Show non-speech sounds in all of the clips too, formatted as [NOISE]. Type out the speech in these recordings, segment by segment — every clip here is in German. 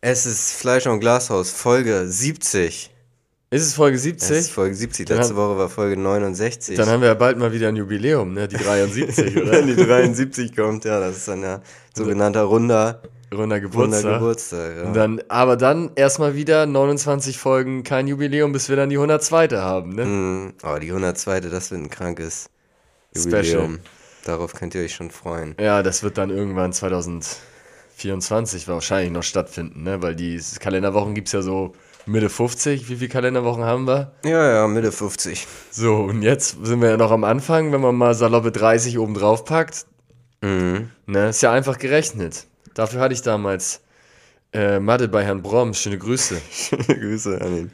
Es ist Fleisch und Glashaus, Folge 70. Ist es Folge 70? Es ist Folge 70. Letzte Woche war Folge 69. Dann haben wir ja bald mal wieder ein Jubiläum, ne? Die 73, [LAUGHS] oder? Wenn die 73 kommt, ja, das ist dann ja sogenannter runder, runder Geburtstag. Runder Geburtstag ja. Dann, aber dann erstmal wieder 29 Folgen, kein Jubiläum, bis wir dann die 102. haben, ne? Mm, oh, die 102. Das wird ein krankes Jubiläum. Special. Darauf könnt ihr euch schon freuen. Ja, das wird dann irgendwann 2024 wahrscheinlich noch stattfinden, ne? Weil die Kalenderwochen gibt es ja so Mitte 50. Wie viele Kalenderwochen haben wir? Ja, ja, Mitte 50. So, und jetzt sind wir ja noch am Anfang, wenn man mal saloppe 30 oben drauf packt. Mhm. Ne, ist ja einfach gerechnet. Dafür hatte ich damals äh, Mathe bei Herrn Brom. Schöne Grüße. [LAUGHS] Schöne Grüße an ihn.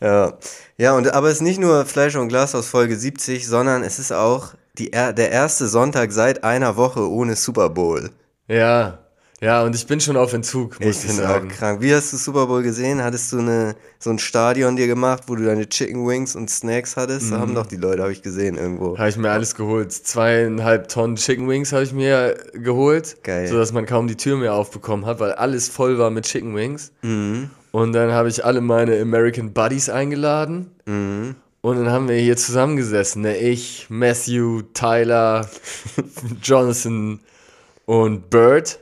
Ja, ja und, aber es ist nicht nur Fleisch und Glas aus Folge 70, sondern es ist auch die, der erste Sonntag seit einer Woche ohne Super Bowl. Ja, ja, und ich bin schon auf Entzug, muss ich, ich sagen. Auch krank. Wie hast du Super Bowl gesehen? Hattest du eine, so ein Stadion dir gemacht, wo du deine Chicken Wings und Snacks hattest? Mhm. Da haben mhm. doch die Leute, habe ich gesehen irgendwo. Habe ich mir alles geholt. Zweieinhalb Tonnen Chicken Wings habe ich mir geholt. Geil. Sodass man kaum die Tür mehr aufbekommen hat, weil alles voll war mit Chicken Wings. Mhm. Und dann habe ich alle meine American Buddies eingeladen. Mhm. Und dann haben wir hier zusammengesessen. Ne? Ich, Matthew, Tyler, [LAUGHS] Jonathan und Bird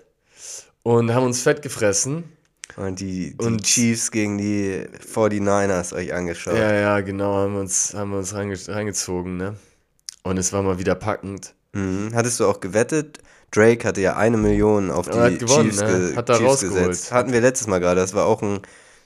und haben uns fett gefressen. Und die, die und Chiefs gegen die 49ers euch angeschaut. Ja, ja, genau, haben wir uns, haben wir uns reinge reingezogen, ne? Und es war mal wieder packend. Mhm. Hattest du auch gewettet? Drake hatte ja eine Million auf die hat gewonnen, Chiefs, ne? hat da Chiefs gesetzt. Hatten wir letztes Mal gerade, das war auch ein,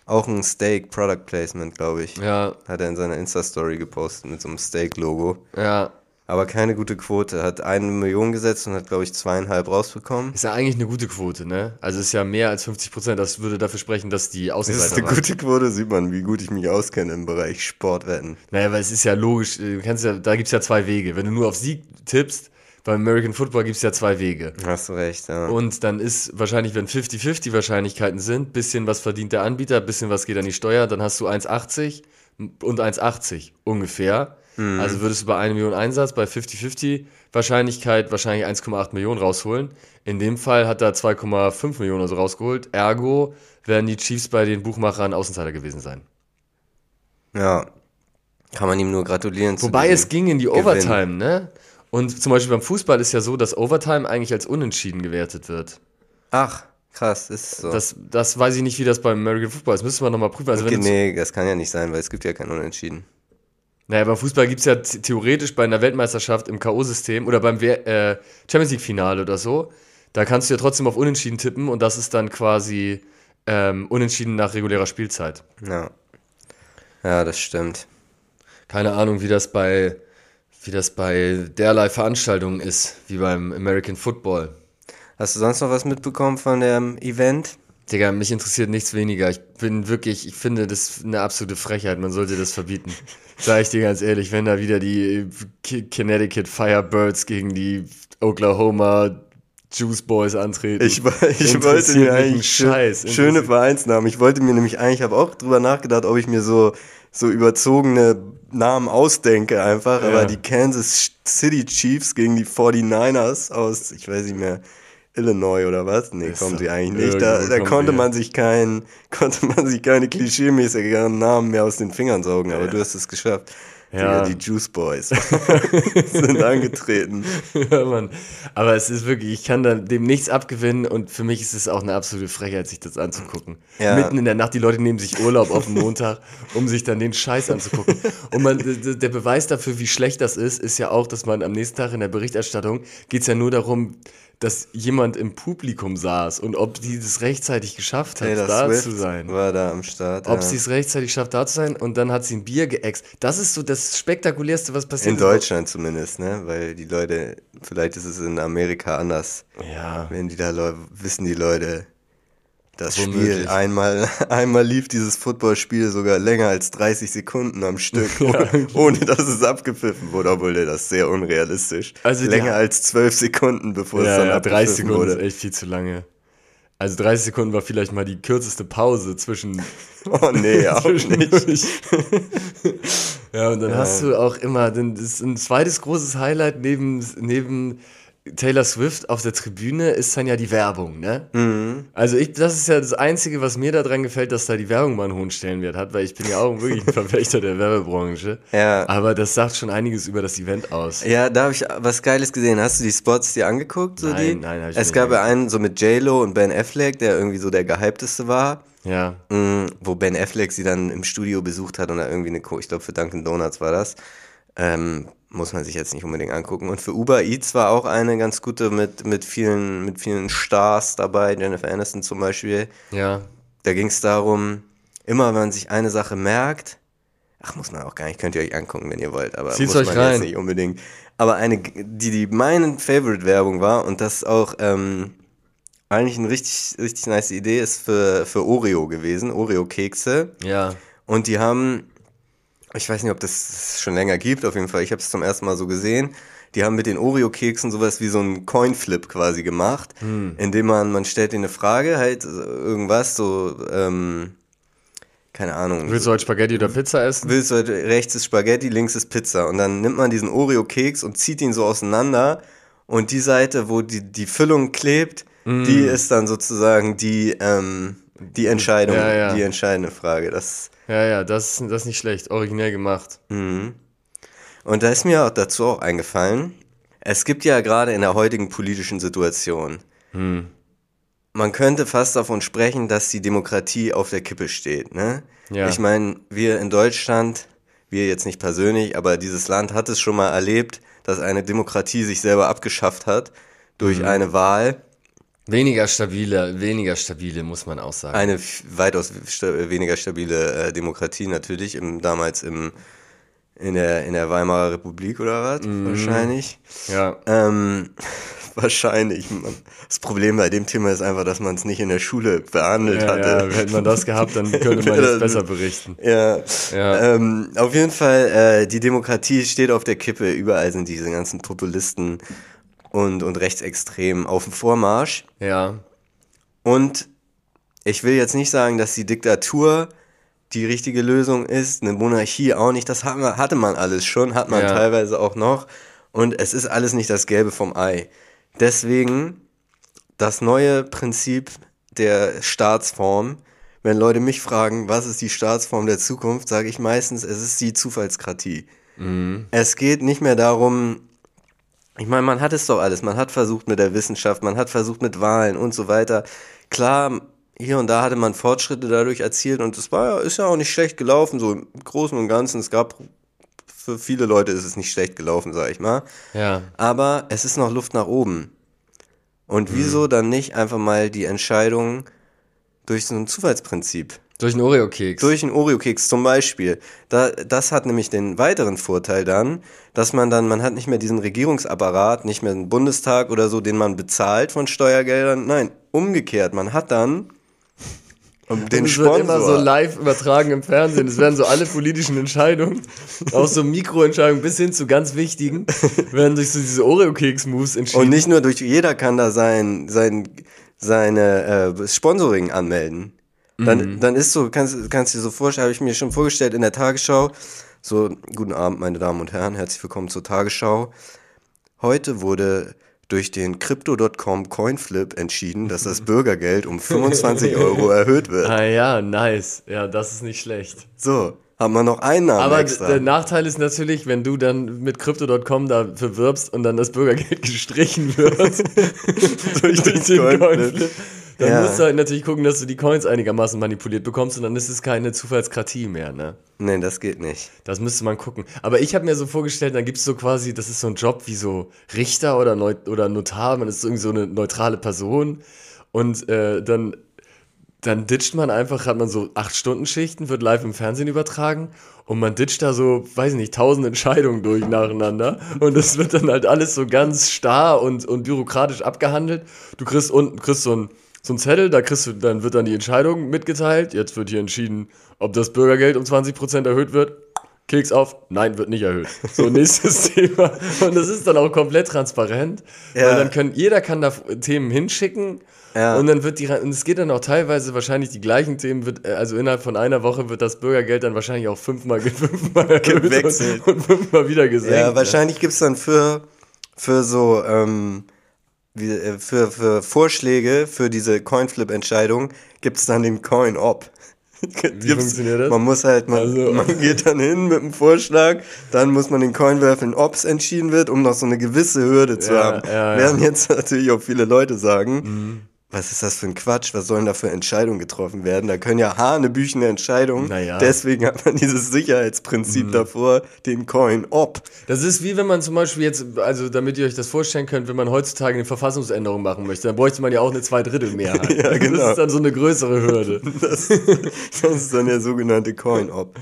auch ein Steak Product Placement, glaube ich. Ja. Hat er in seiner Insta-Story gepostet mit so einem Steak-Logo. Ja aber keine gute Quote. Hat eine Million gesetzt und hat, glaube ich, zweieinhalb rausbekommen. Ist ja eigentlich eine gute Quote, ne? Also ist ja mehr als 50 Prozent. Das würde dafür sprechen, dass die Außenseiter Das ist eine gute Quote, sieht man, wie gut ich mich auskenne im Bereich Sportwetten. Naja, weil es ist ja logisch, du kannst ja, da gibt es ja zwei Wege. Wenn du nur auf Sieg tippst, beim American Football gibt es ja zwei Wege. Hast du recht, ja. Und dann ist wahrscheinlich, wenn 50-50 Wahrscheinlichkeiten sind, bisschen was verdient der Anbieter, bisschen was geht an die Steuer, dann hast du 1,80 und 1,80 ungefähr. Mhm. Also würdest du bei 1 Million Einsatz bei 50-50 Wahrscheinlichkeit wahrscheinlich 1,8 Millionen rausholen. In dem Fall hat er 2,5 Millionen also rausgeholt. Ergo werden die Chiefs bei den Buchmachern Außenseiter gewesen sein. Ja, kann man ihm nur gratulieren. Wobei es ging in die Overtime, ne? Und zum Beispiel beim Fußball ist ja so, dass Overtime eigentlich als unentschieden gewertet wird. Ach, krass, ist so. Das, das weiß ich nicht, wie das beim American Football ist. Müsste man nochmal prüfen. Also okay, nee, das kann ja nicht sein, weil es gibt ja kein Unentschieden. Naja, beim Fußball gibt es ja theoretisch bei einer Weltmeisterschaft im K.O.-System oder beim äh, Champions League-Finale oder so, da kannst du ja trotzdem auf Unentschieden tippen und das ist dann quasi ähm, Unentschieden nach regulärer Spielzeit. Ja. Ja, das stimmt. Keine Ahnung, wie das bei, wie das bei derlei Veranstaltungen ist, wie beim American Football. Hast du sonst noch was mitbekommen von dem Event? Digga, mich interessiert nichts weniger. Ich bin wirklich, ich finde das eine absolute Frechheit. Man sollte das verbieten. [LAUGHS] Sag ich dir ganz ehrlich, wenn da wieder die Connecticut Firebirds gegen die Oklahoma Juice Boys antreten. Ich, ich wollte mir eigentlich Scheiß. schöne Vereinsnamen. Ich wollte mir nämlich eigentlich, ich habe auch drüber nachgedacht, ob ich mir so, so überzogene Namen ausdenke einfach. Ja. Aber die Kansas City Chiefs gegen die 49ers aus, ich weiß nicht mehr, Illinois oder was? Nee, kommen sie eigentlich nicht. Da, da konnte man sich kein, [LAUGHS] konnte man sich keine klischeemäßigeren Namen mehr aus den Fingern saugen, aber ja. du hast es geschafft. Ja. Die Juice Boys [LAUGHS] sind angetreten. [LAUGHS] Ja, Mann. Aber es ist wirklich, ich kann dem nichts abgewinnen und für mich ist es auch eine absolute Frechheit, sich das anzugucken. Ja. Mitten in der Nacht, die Leute nehmen sich Urlaub auf den Montag, um sich dann den Scheiß anzugucken. Und man, der Beweis dafür, wie schlecht das ist, ist ja auch, dass man am nächsten Tag in der Berichterstattung geht es ja nur darum, dass jemand im Publikum saß und ob sie es rechtzeitig geschafft hat, Taylor da Swift zu sein. War da am Start. Ob ja. sie es rechtzeitig schafft, da zu sein und dann hat sie ein Bier geäxt. Das ist so das Spektakulärste, was passiert. In Deutschland ist. zumindest, ne? Weil die Leute, vielleicht ist es in Amerika anders. Ja. Wenn die da wissen die Leute, das Womöglich. Spiel. Einmal, [LAUGHS] einmal lief dieses Footballspiel sogar länger als 30 Sekunden am Stück, [LAUGHS] ohne, ohne dass es abgepfiffen wurde, obwohl das ist sehr unrealistisch. Also länger als 12 Sekunden, bevor ja, es dann ja, abgepfiffen 30 Sekunden wurde. ist echt viel zu lange. Also 30 Sekunden war vielleicht mal die kürzeste Pause zwischen. [LAUGHS] Oh nee, auch nicht. ja, und dann ja. hast du auch immer, das ist ein zweites großes Highlight neben, neben Taylor Swift auf der Tribüne ist dann ja die Werbung, ne? Mhm. Also ich, das ist ja das Einzige, was mir daran gefällt, dass da die Werbung mal einen hohen Stellenwert hat, weil ich bin ja auch wirklich ein [LAUGHS] Verfechter der Werbebranche. Ja. Aber das sagt schon einiges über das Event aus. Ja, da habe ich was Geiles gesehen. Hast du die Spots dir angeguckt? So nein, die? nein, hab ich Es gab ja einen so mit J-Lo und Ben Affleck, der irgendwie so der gehypteste war. Ja. Mhm, wo Ben Affleck sie dann im Studio besucht hat und da irgendwie eine, ich glaube für Dunkin' Donuts war das. Ähm, muss man sich jetzt nicht unbedingt angucken. Und für Uber Eats war auch eine ganz gute mit, mit, vielen, mit vielen Stars dabei, Jennifer Aniston zum Beispiel. Ja. Da ging es darum, immer wenn man sich eine Sache merkt, ach, muss man auch gar nicht, könnt ihr euch angucken, wenn ihr wollt, aber Zieht's muss man rein. jetzt nicht unbedingt. Aber eine, die, die meine Favorite-Werbung war und das auch ähm, eigentlich eine richtig, richtig nice Idee ist für, für Oreo gewesen, Oreo-Kekse. Ja. Und die haben ich weiß nicht, ob das schon länger gibt, auf jeden Fall, ich habe es zum ersten Mal so gesehen. Die haben mit den Oreo-Keksen sowas wie so einen Coinflip quasi gemacht, hm. indem man, man stellt ihnen eine Frage, halt irgendwas, so, ähm, keine Ahnung. Willst du heute Spaghetti oder Pizza essen? Willst du heute, rechts ist Spaghetti, links ist Pizza. Und dann nimmt man diesen Oreo-Keks und zieht ihn so auseinander und die Seite, wo die, die Füllung klebt, mm. die ist dann sozusagen die, ähm, die Entscheidung, ja, ja. die entscheidende Frage. Das ja, ja, das, das ist nicht schlecht. Originell gemacht. Mhm. Und da ist mir auch dazu auch eingefallen, es gibt ja gerade in der heutigen politischen Situation, hm. man könnte fast davon sprechen, dass die Demokratie auf der Kippe steht. Ne? Ja. Ich meine, wir in Deutschland, wir jetzt nicht persönlich, aber dieses Land hat es schon mal erlebt, dass eine Demokratie sich selber abgeschafft hat durch mhm. eine Wahl Weniger stabile, weniger stabile, muss man auch sagen. Eine weitaus sta weniger stabile äh, Demokratie natürlich, im, damals im, in, der, in der Weimarer Republik oder was? Mhm. Wahrscheinlich. Ja. Ähm, [LAUGHS] wahrscheinlich. Das Problem bei dem Thema ist einfach, dass man es nicht in der Schule behandelt ja, hatte. Ja, hätte man das gehabt, dann [LAUGHS] könnte man es besser berichten. Ja. ja. Ähm, auf jeden Fall, äh, die Demokratie steht auf der Kippe. Überall sind diese ganzen Populisten und, und rechtsextrem auf dem Vormarsch. Ja. Und ich will jetzt nicht sagen, dass die Diktatur die richtige Lösung ist, eine Monarchie auch nicht. Das hatte man alles schon, hat man ja. teilweise auch noch. Und es ist alles nicht das Gelbe vom Ei. Deswegen das neue Prinzip der Staatsform. Wenn Leute mich fragen, was ist die Staatsform der Zukunft, sage ich meistens, es ist die Zufallskratie. Mhm. Es geht nicht mehr darum, ich meine, man hat es doch alles. Man hat versucht mit der Wissenschaft, man hat versucht mit Wahlen und so weiter. Klar, hier und da hatte man Fortschritte dadurch erzielt und es war ist ja auch nicht schlecht gelaufen, so im Großen und Ganzen. Es gab für viele Leute ist es nicht schlecht gelaufen, sag ich mal. Ja. Aber es ist noch Luft nach oben. Und mhm. wieso dann nicht einfach mal die Entscheidung durch so ein Zufallsprinzip durch einen Oreo-Keks. Durch einen Oreo-Keks zum Beispiel. Da, das hat nämlich den weiteren Vorteil dann, dass man dann, man hat nicht mehr diesen Regierungsapparat, nicht mehr einen Bundestag oder so, den man bezahlt von Steuergeldern. Nein, umgekehrt. Man hat dann um den es wird immer so live übertragen im Fernsehen. Es werden so alle politischen Entscheidungen, auch so Mikroentscheidungen bis hin zu ganz wichtigen, werden durch so diese Oreo-Keks-Moves entschieden. Und nicht nur durch, jeder kann da sein, sein, seine äh, Sponsoring anmelden. Dann, mhm. dann ist so, kannst, kannst du dir so vorstellen, habe ich mir schon vorgestellt in der Tagesschau, so, guten Abend, meine Damen und Herren, herzlich willkommen zur Tagesschau. Heute wurde durch den Crypto.com Coinflip entschieden, dass das [LAUGHS] Bürgergeld um 25 Euro erhöht wird. Ah ja, nice. Ja, das ist nicht schlecht. So, haben wir noch einen Namen Aber extra. der Nachteil ist natürlich, wenn du dann mit Crypto.com dafür wirbst und dann das Bürgergeld [LAUGHS] gestrichen wird [LAUGHS] durch den Coinflip dann ja. musst du halt natürlich gucken, dass du die Coins einigermaßen manipuliert bekommst und dann ist es keine Zufallskratie mehr, ne? Nein, das geht nicht. Das müsste man gucken. Aber ich habe mir so vorgestellt, dann gibt es so quasi, das ist so ein Job wie so Richter oder, Neu oder Notar, man ist irgendwie so eine neutrale Person und äh, dann dann ditcht man einfach, hat man so acht Stunden Schichten, wird live im Fernsehen übertragen und man ditcht da so, weiß ich nicht, tausend Entscheidungen durch nacheinander und das wird dann halt alles so ganz starr und, und bürokratisch abgehandelt. Du kriegst unten, kriegst so ein so ein Zettel, da kriegst du, dann wird dann die Entscheidung mitgeteilt. Jetzt wird hier entschieden, ob das Bürgergeld um 20% erhöht wird. Keks auf, nein, wird nicht erhöht. So, [LAUGHS] nächstes Thema. Und das ist dann auch komplett transparent. Ja. Weil dann können, jeder kann da Themen hinschicken. Ja. Und dann wird die, und es geht dann auch teilweise wahrscheinlich die gleichen Themen, wird, äh, also innerhalb von einer Woche wird das Bürgergeld dann wahrscheinlich auch fünfmal, fünfmal erhöht und, und, fünfmal wieder gesenkt. Ja, wahrscheinlich gibt es dann für, für so, ähm, äh, für, für Vorschläge für diese Coinflip-Entscheidung gibt es dann den Coin-Op. [LAUGHS] Wie funktioniert das? Man muss halt, man, also. man [LAUGHS] geht dann hin mit einem Vorschlag, dann muss man den Coin werfen, ob es entschieden wird, um noch so eine gewisse Hürde zu ja, haben. Ja, Werden ja. jetzt natürlich auch viele Leute sagen, mhm was ist das für ein Quatsch? Was sollen da für Entscheidungen getroffen werden? Da können ja hanebüchene Entscheidungen. Naja. Deswegen hat man dieses Sicherheitsprinzip mhm. davor, den Coin ob. Das ist wie wenn man zum Beispiel jetzt, also damit ihr euch das vorstellen könnt, wenn man heutzutage eine Verfassungsänderung machen möchte, dann bräuchte man ja auch eine Zweidrittelmehrheit. [LAUGHS] ja, genau. Das ist dann so eine größere Hürde. [LAUGHS] das, das ist dann der sogenannte Coin ob.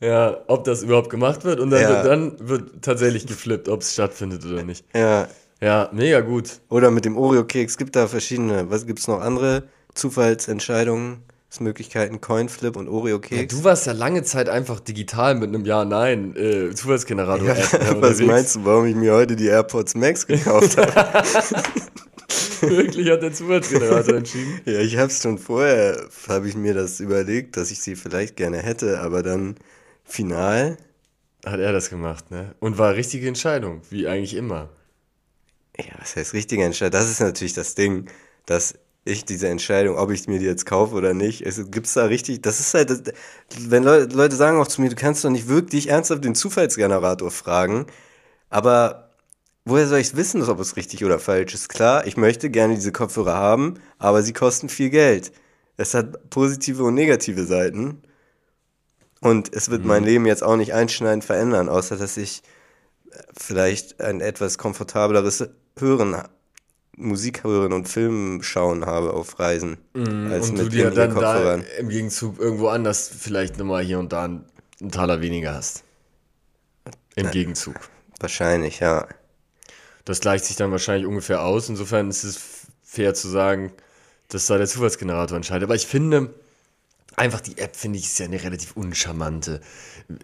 Ja, ob das überhaupt gemacht wird und dann, ja. wird, dann wird tatsächlich geflippt, ob es stattfindet oder nicht. Ja, ja, mega gut. Oder mit dem Oreo-Keks. Gibt da verschiedene. Was gibt es noch andere Zufallsentscheidungen? Möglichkeiten, Coinflip und Oreo-Keks. Ja, du warst ja lange Zeit einfach digital mit einem Ja-Nein äh, Zufallsgenerator. Ja, [LAUGHS] was meinst du, warum ich mir heute die AirPods Max gekauft habe? [LAUGHS] Wirklich hat der Zufallsgenerator entschieden? [LAUGHS] Ja, ich habe es schon vorher, habe ich mir das überlegt, dass ich sie vielleicht gerne hätte, aber dann final. Hat er das gemacht, ne? Und war richtige Entscheidung, wie eigentlich immer. Ja, was heißt richtige Entscheidung? Das ist natürlich das Ding, dass ich diese Entscheidung, ob ich mir die jetzt kaufe oder nicht, es gibt's da richtig, das ist halt, das, wenn Leute, Leute sagen auch zu mir, du kannst doch nicht wirklich ernsthaft den Zufallsgenerator fragen, aber woher soll ich wissen, ob es richtig oder falsch ist? Klar, ich möchte gerne diese Kopfhörer haben, aber sie kosten viel Geld. Es hat positive und negative Seiten. Und es wird mhm. mein Leben jetzt auch nicht einschneidend verändern, außer dass ich vielleicht ein etwas komfortableres Hören, Musik hören und Film schauen habe auf Reisen. Mm, als und mit du dir dann da im Gegenzug irgendwo anders vielleicht nochmal hier und da einen, einen Taler weniger hast. Im Gegenzug. Wahrscheinlich, ja. Das gleicht sich dann wahrscheinlich ungefähr aus. Insofern ist es fair zu sagen, dass da der Zufallsgenerator entscheidet. Aber ich finde, einfach die App, finde ich, ist ja eine relativ uncharmante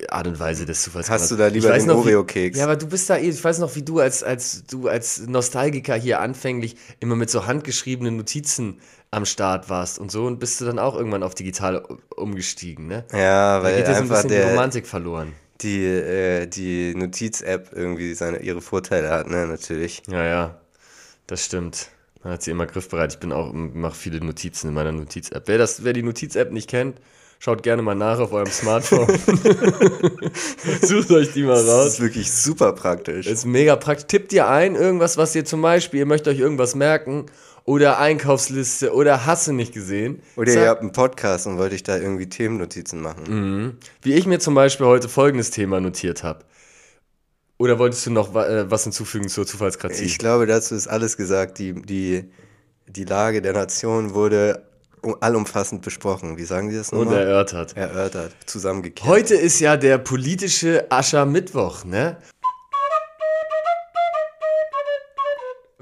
Art und Weise des Zufalls. Hast du da lieber den Oreo-Keks? Ja, aber du bist da eh, ich weiß noch, wie du als, als du als Nostalgiker hier anfänglich immer mit so handgeschriebenen Notizen am Start warst und so und bist du dann auch irgendwann auf digital umgestiegen, ne? Ja, weil da geht ja so ein bisschen der, die Romantik verloren. Die, äh, die Notiz-App irgendwie seine, ihre Vorteile hat, ne, natürlich. Ja, ja, das stimmt. Man hat sie immer griffbereit. Ich bin auch, mache viele Notizen in meiner Notiz-App. Wer, wer die Notiz-App nicht kennt, Schaut gerne mal nach auf eurem Smartphone. [LAUGHS] Sucht euch die mal raus. Das ist wirklich super praktisch. Ist mega praktisch. Tippt ihr ein, irgendwas, was ihr zum Beispiel, ihr möchtet euch irgendwas merken oder Einkaufsliste oder Hasse nicht gesehen. Oder Sag, ihr habt einen Podcast und wollt euch da irgendwie Themennotizen machen. Mhm. Wie ich mir zum Beispiel heute folgendes Thema notiert habe. Oder wolltest du noch äh, was hinzufügen zur Zufallskratie? Ich glaube, dazu ist alles gesagt. Die, die, die Lage der Nation wurde allumfassend besprochen. Wie sagen die das nochmal? Und erörtert. Erörtert, zusammengekehrt. Heute ist ja der politische Aschermittwoch, ne?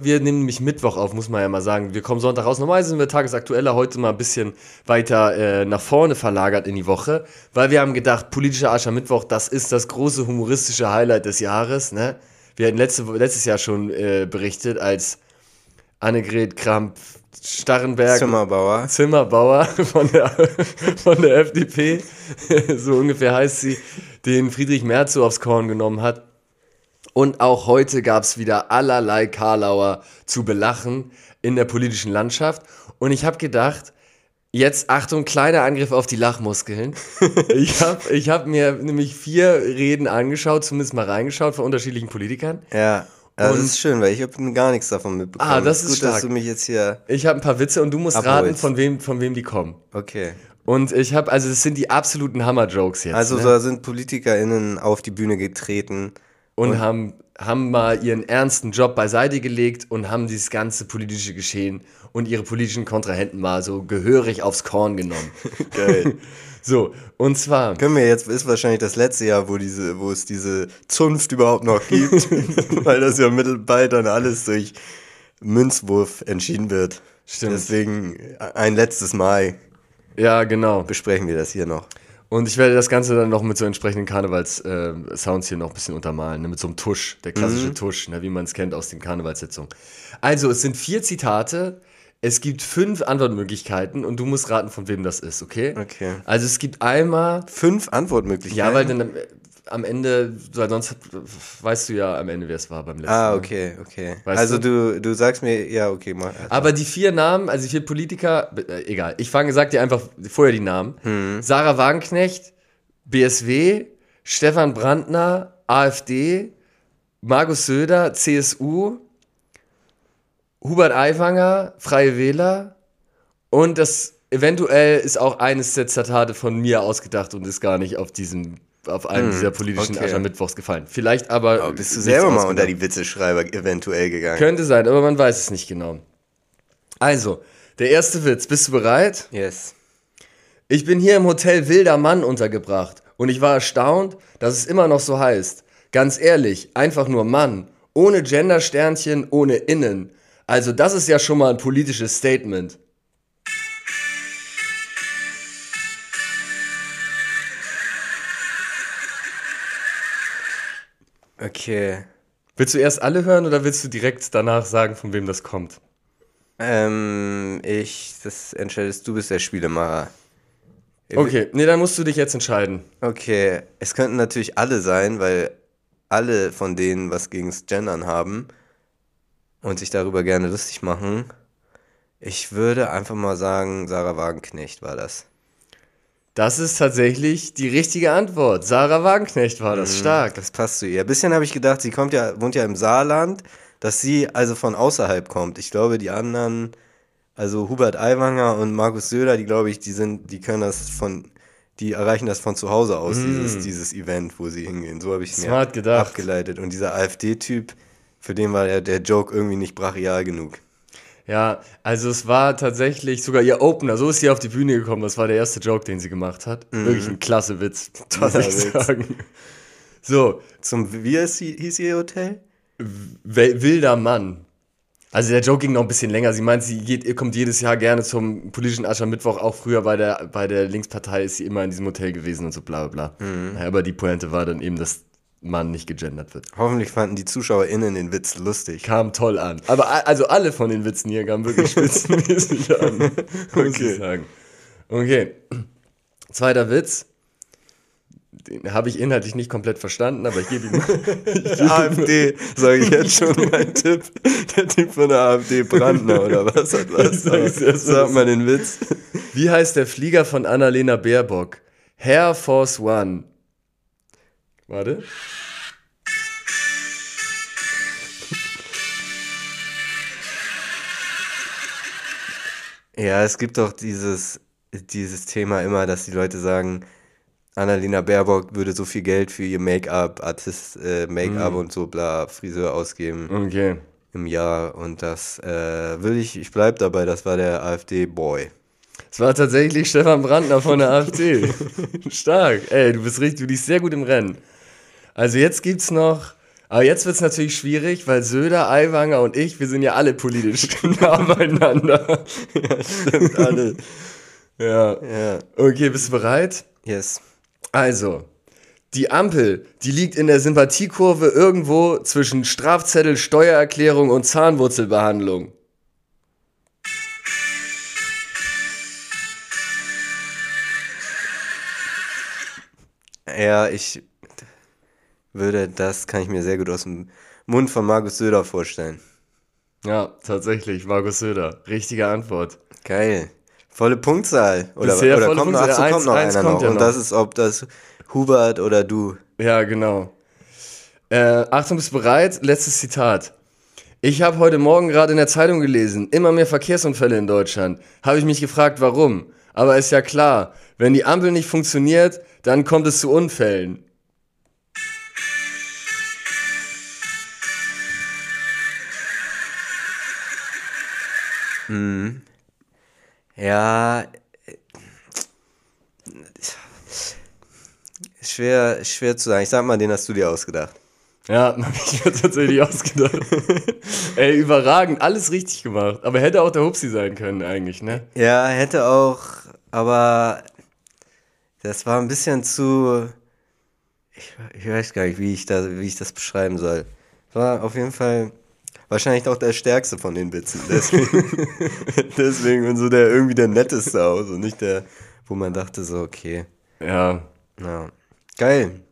Wir nehmen nämlich Mittwoch auf, muss man ja mal sagen. Wir kommen Sonntag raus. Normalerweise sind wir tagesaktueller, heute mal ein bisschen weiter äh, nach vorne verlagert in die Woche, weil wir haben gedacht, politischer Aschermittwoch, das ist das große humoristische Highlight des Jahres. Ne? Wir hatten letzte, letztes Jahr schon äh, berichtet, als Annegret Kramp Starrenberg. Zimmerbauer. Zimmerbauer von der, [LAUGHS] von der FDP, [LAUGHS] so ungefähr heißt sie, den Friedrich Merz so aufs Korn genommen hat. Und auch heute gab es wieder allerlei Karlauer zu belachen in der politischen Landschaft. Und ich habe gedacht, jetzt Achtung, kleiner Angriff auf die Lachmuskeln. [LAUGHS] ich habe ich hab mir nämlich vier Reden angeschaut, zumindest mal reingeschaut von unterschiedlichen Politikern. Ja. Ja, das ist schön, weil ich habe gar nichts davon mitbekommen. Ah, das ist gut, stark. dass du mich jetzt hier. Ich habe ein paar Witze und du musst abholst. raten, von wem, von wem die kommen. Okay. Und ich habe, also das sind die absoluten Hammer-Jokes jetzt. Also ne? da sind PolitikerInnen auf die Bühne getreten. Und, und, haben, haben mal ihren ernsten Job beiseite gelegt und haben dieses ganze politische Geschehen und ihre politischen Kontrahenten mal so gehörig aufs Korn genommen. [LAUGHS] Geil. [LAUGHS] So, und zwar. Können wir jetzt, ist wahrscheinlich das letzte Jahr, wo diese, wo es diese Zunft überhaupt noch gibt, [LAUGHS] weil das ja mittelbald dann alles durch Münzwurf entschieden wird. Stimmt. Deswegen ein letztes Mal. Ja, genau. Besprechen wir das hier noch. Und ich werde das Ganze dann noch mit so entsprechenden Karnevals-Sounds äh, hier noch ein bisschen untermalen, ne? mit so einem Tusch, der klassische mhm. Tusch, ne? wie man es kennt aus den Karnevalssitzungen. Also, es sind vier Zitate es gibt fünf Antwortmöglichkeiten und du musst raten, von wem das ist, okay? Okay. Also es gibt einmal. Fünf Antwortmöglichkeiten? Ja, weil dann. Am Ende, weil sonst weißt du ja am Ende, wer es war beim letzten Ah, okay, okay. Weißt also du? du? du sagst mir, ja, okay, mal. Also. Aber die vier Namen, also die vier Politiker, äh, egal. Ich fange, sag dir einfach vorher die Namen. Hm. Sarah Wagenknecht, BSW, Stefan Brandner, AfD, Markus Söder, CSU, Hubert Aiwanger, Freie Wähler und das eventuell ist auch eines der Zitate von mir ausgedacht und ist gar nicht auf diesem auf einem hm, dieser politischen okay. Aschermittwochs gefallen. Vielleicht aber. Oh, bist du selber mal unter die Witzeschreiber eventuell gegangen? Könnte sein, aber man weiß es nicht genau. Also, der erste Witz. Bist du bereit? Yes. Ich bin hier im Hotel Wilder Mann untergebracht und ich war erstaunt, dass es immer noch so heißt. Ganz ehrlich, einfach nur Mann. Ohne Gendersternchen, ohne Innen. Also, das ist ja schon mal ein politisches Statement. Okay. Willst du erst alle hören oder willst du direkt danach sagen, von wem das kommt? Ähm, ich, das entscheidest du, bist der Spielemacher. Okay, nee, dann musst du dich jetzt entscheiden. Okay, es könnten natürlich alle sein, weil alle von denen was gegens Gendern haben und sich darüber gerne lustig machen. Ich würde einfach mal sagen, Sarah Wagenknecht war das. Das ist tatsächlich die richtige Antwort. Sarah Wagenknecht war das. Mhm, Stark. Das passt zu ihr. Ein bisschen habe ich gedacht, sie kommt ja, wohnt ja im Saarland, dass sie also von außerhalb kommt. Ich glaube, die anderen, also Hubert Aiwanger und Markus Söder, die glaube ich, die sind, die können das von, die erreichen das von zu Hause aus, mm. dieses, dieses Event, wo sie hingehen. So habe ich es mir gedacht. abgeleitet. Und dieser AfD-Typ, für den war der, der Joke irgendwie nicht brachial genug. Ja, also es war tatsächlich sogar ihr Opener. So ist sie auf die Bühne gekommen. Das war der erste Joke, den sie gemacht hat. Mhm. Wirklich ein klasse Witz, [LAUGHS] muss ich Witz. sagen. So. Zum, wie hieß, hieß ihr Hotel? Wilder Mann. Also der Joke ging noch ein bisschen länger. Sie meint, sie geht, kommt jedes Jahr gerne zum politischen Aschermittwoch. Auch früher bei der, bei der Linkspartei ist sie immer in diesem Hotel gewesen und so bla bla bla. Mhm. aber die Pointe war dann eben, dass Mann nicht gegendert wird. Hoffentlich fanden die ZuschauerInnen den Witz lustig. Kam toll an. Aber also alle von den Witzen hier kamen wirklich [LAUGHS] spitzenmäßig an. Muss okay. ich sagen. Okay. Zweiter Witz. Den habe ich inhaltlich nicht komplett verstanden, aber ich gebe ihm. [LAUGHS] Ich AfD, sage ich jetzt schon [LAUGHS] mein Tipp. Der Typ von der AfD, Brandner oder was hat was? Sag, sag mal den Witz. Wie heißt der Flieger von Annalena Baerbock? Air Force One. Warte. Ja, es gibt doch dieses, dieses Thema immer, dass die Leute sagen, Annalena Baerbock würde so viel Geld für ihr Make-up, Artist, äh, Make-up mm. und so bla, Friseur ausgeben. Okay. Im Jahr. Und das äh, will ich, ich bleib dabei, das war der AfD-Boy. Es war tatsächlich Stefan Brandner von der AfD. [LAUGHS] Stark. Ey, du bist richtig, du liegst sehr gut im Rennen. Also jetzt gibt's noch, aber jetzt wird's natürlich schwierig, weil Söder, Aiwanger und ich, wir sind ja alle politisch [LAUGHS] nah beieinander. ja, stimmt, alle. [LAUGHS] ja. ja. Okay, bist du bereit? Yes. Also, die Ampel, die liegt in der Sympathiekurve irgendwo zwischen Strafzettel, Steuererklärung und Zahnwurzelbehandlung. Ja, ich würde, das kann ich mir sehr gut aus dem Mund von Markus Söder vorstellen. Ja, tatsächlich, Markus Söder. Richtige Antwort. Geil. Volle Punktzahl. Oder, Bisher oder kommt, noch, achso, kommt noch einer noch. Ja Und noch. das ist, ob das Hubert oder du. Ja, genau. Äh, Achtung, bist du bereit? Letztes Zitat. Ich habe heute Morgen gerade in der Zeitung gelesen, immer mehr Verkehrsunfälle in Deutschland. Habe ich mich gefragt, warum? Aber ist ja klar, wenn die Ampel nicht funktioniert, dann kommt es zu Unfällen. Mhm. Ja. Schwer, schwer zu sagen. Ich sag mal, den hast du dir ausgedacht. Ja, [LAUGHS] hab ich mir tatsächlich ausgedacht. Ey, überragend, alles richtig gemacht. Aber hätte auch der Hupsi sein können, eigentlich, ne? Ja, hätte auch, aber das war ein bisschen zu. Ich, ich weiß gar nicht, wie ich, da, wie ich das beschreiben soll. War auf jeden Fall wahrscheinlich auch der stärkste von den Witzen. Deswegen, [LAUGHS] deswegen und so der irgendwie der netteste aus und nicht der, wo man dachte so, okay. Ja. Ja. Geil.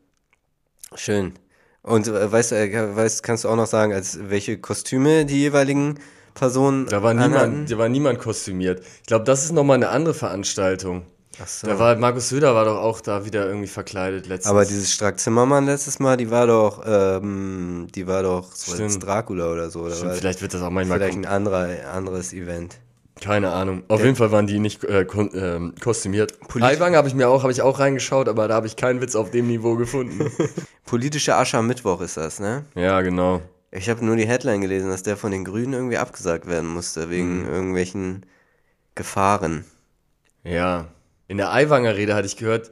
Schön. Und äh, weißt du, äh, weißt, kannst du auch noch sagen, als welche Kostüme die jeweiligen Personen Da war niemand, da war niemand kostümiert. Ich glaube, das ist nochmal eine andere Veranstaltung. So. Da war Markus Söder war doch auch da wieder irgendwie verkleidet letztes Aber dieses Strack Zimmermann letztes Mal, die war doch, ähm, die war doch so als Dracula oder so. Oder Stimmt, vielleicht wird das auch manchmal Vielleicht ein anderer, anderes Event. Keine Ahnung. Auf ja. jeden Fall waren die nicht äh, äh, kostümiert. Eiwang habe ich mir auch, habe ich auch reingeschaut, aber da habe ich keinen Witz auf dem Niveau gefunden. [LAUGHS] [LAUGHS] Politische Asche am Mittwoch ist das, ne? Ja, genau. Ich habe nur die Headline gelesen, dass der von den Grünen irgendwie abgesagt werden musste, wegen mhm. irgendwelchen Gefahren. Ja. In der Aiwanger Rede hatte ich gehört,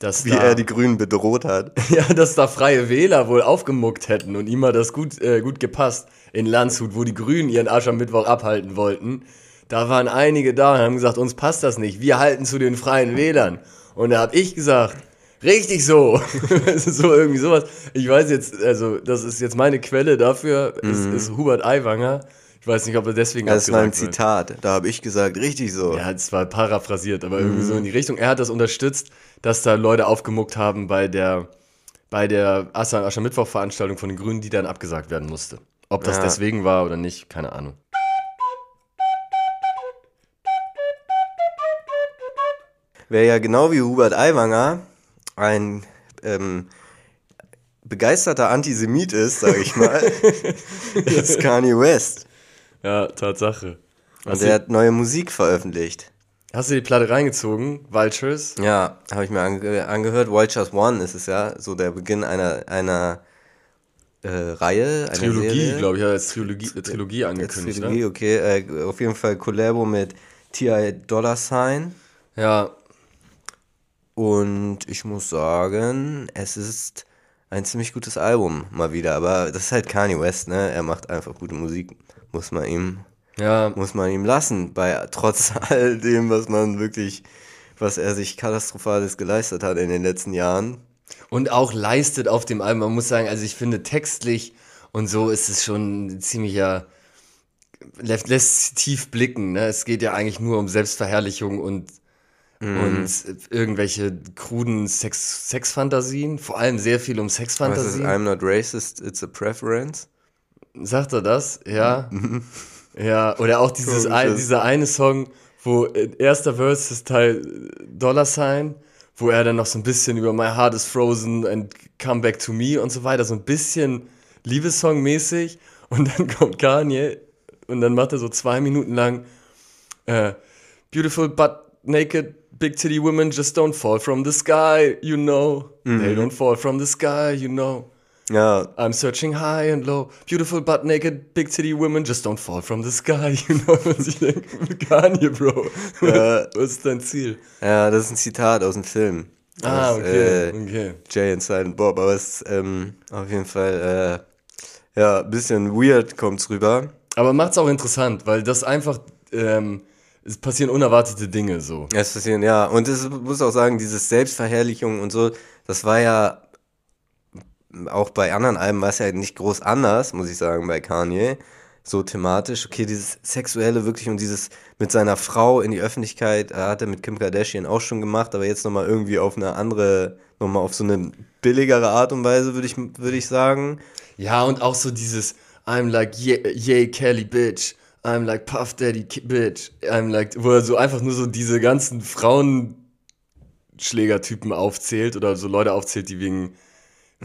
dass Wie da, er die Grünen bedroht hat. [LAUGHS] ja, dass da freie Wähler wohl aufgemuckt hätten und ihm hat das gut, äh, gut gepasst in Landshut, wo die Grünen ihren Arsch am Mittwoch abhalten wollten. Da waren einige da und haben gesagt, uns passt das nicht. Wir halten zu den freien Wählern. Und da habe ich gesagt, richtig so. [LAUGHS] so irgendwie sowas. Ich weiß jetzt, also das ist jetzt meine Quelle dafür, mhm. ist, ist Hubert Aiwanger. Ich weiß nicht, ob er deswegen. Das war ein Zitat. Wird. Da habe ich gesagt, richtig so. Ja, es war paraphrasiert, aber mhm. irgendwie so in die Richtung. Er hat das unterstützt, dass da Leute aufgemuckt haben bei der, bei der Aschermittwoch-Veranstaltung von den Grünen, die dann abgesagt werden musste. Ob das ja. deswegen war oder nicht, keine Ahnung. Wer ja genau wie Hubert Aiwanger ein ähm, begeisterter Antisemit ist, sage ich mal, [LAUGHS] ist Kanye West. Ja, Tatsache. Und er hat neue Musik veröffentlicht. Hast du die Platte reingezogen? Vultures? Ja, habe ich mir ange angehört. Vultures One ist es ja, so der Beginn einer, einer äh, Reihe. Einer Trilogie, glaube ich, hat als Trilogie, äh, Trilogie angekündigt. Trilogie, ne? okay. Äh, auf jeden Fall Collabo mit T.I. Dollar Sign. Ja. Und ich muss sagen, es ist ein ziemlich gutes Album mal wieder. Aber das ist halt Kanye West, ne? Er macht einfach gute Musik muss man ihm, ja. muss man ihm lassen, bei trotz [LAUGHS] all dem, was man wirklich, was er sich katastrophales geleistet hat in den letzten Jahren. Und auch leistet auf dem Album. Man muss sagen, also ich finde textlich und so ist es schon ziemlicher, lässt, lässt tief blicken. Ne? Es geht ja eigentlich nur um Selbstverherrlichung und mhm. und irgendwelche kruden Sex, Sexfantasien, vor allem sehr viel um Sexfantasien. Was ist I'm not racist, it's a preference? Sagt er das? Ja. [LAUGHS] ja, oder auch dieses ein, dieser eine Song, wo äh, erster Verse ist Teil Dollar Sign, wo er dann noch so ein bisschen über My Heart is Frozen and Come Back to Me und so weiter, so ein bisschen Liebessong-mäßig. Und dann [LAUGHS] kommt Kanye und dann macht er so zwei Minuten lang äh, Beautiful but naked big titty women just don't fall from the sky, you know. Mhm. They don't fall from the sky, you know. Ja. I'm searching high and low. Beautiful butt naked, big titty women just don't fall from the sky. [LAUGHS] You know, [LAUGHS] was ich denke, Kanye, Bro. Ja. [LAUGHS] Was ist dein Ziel? Ja, das ist ein Zitat aus dem Film. Ah, aus, okay, äh, okay. Jay and Silent Bob, aber es ist ähm, auf jeden Fall, äh, ja, ein bisschen weird kommt's rüber. Aber macht's auch interessant, weil das einfach, ähm, es passieren unerwartete Dinge so. Es passieren, ja. Und es muss auch sagen, dieses Selbstverherrlichung und so, das war ja auch bei anderen Alben war es ja nicht groß anders, muss ich sagen, bei Kanye. So thematisch. Okay, dieses Sexuelle wirklich und dieses mit seiner Frau in die Öffentlichkeit äh, hat er mit Kim Kardashian auch schon gemacht, aber jetzt nochmal irgendwie auf eine andere, nochmal auf so eine billigere Art und Weise, würde ich, würde ich sagen. Ja, und auch so dieses I'm like, yeah, yeah, Kelly, bitch. I'm like Puff Daddy, bitch. I'm like, wo er so einfach nur so diese ganzen Frauenschlägertypen aufzählt oder so Leute aufzählt, die wegen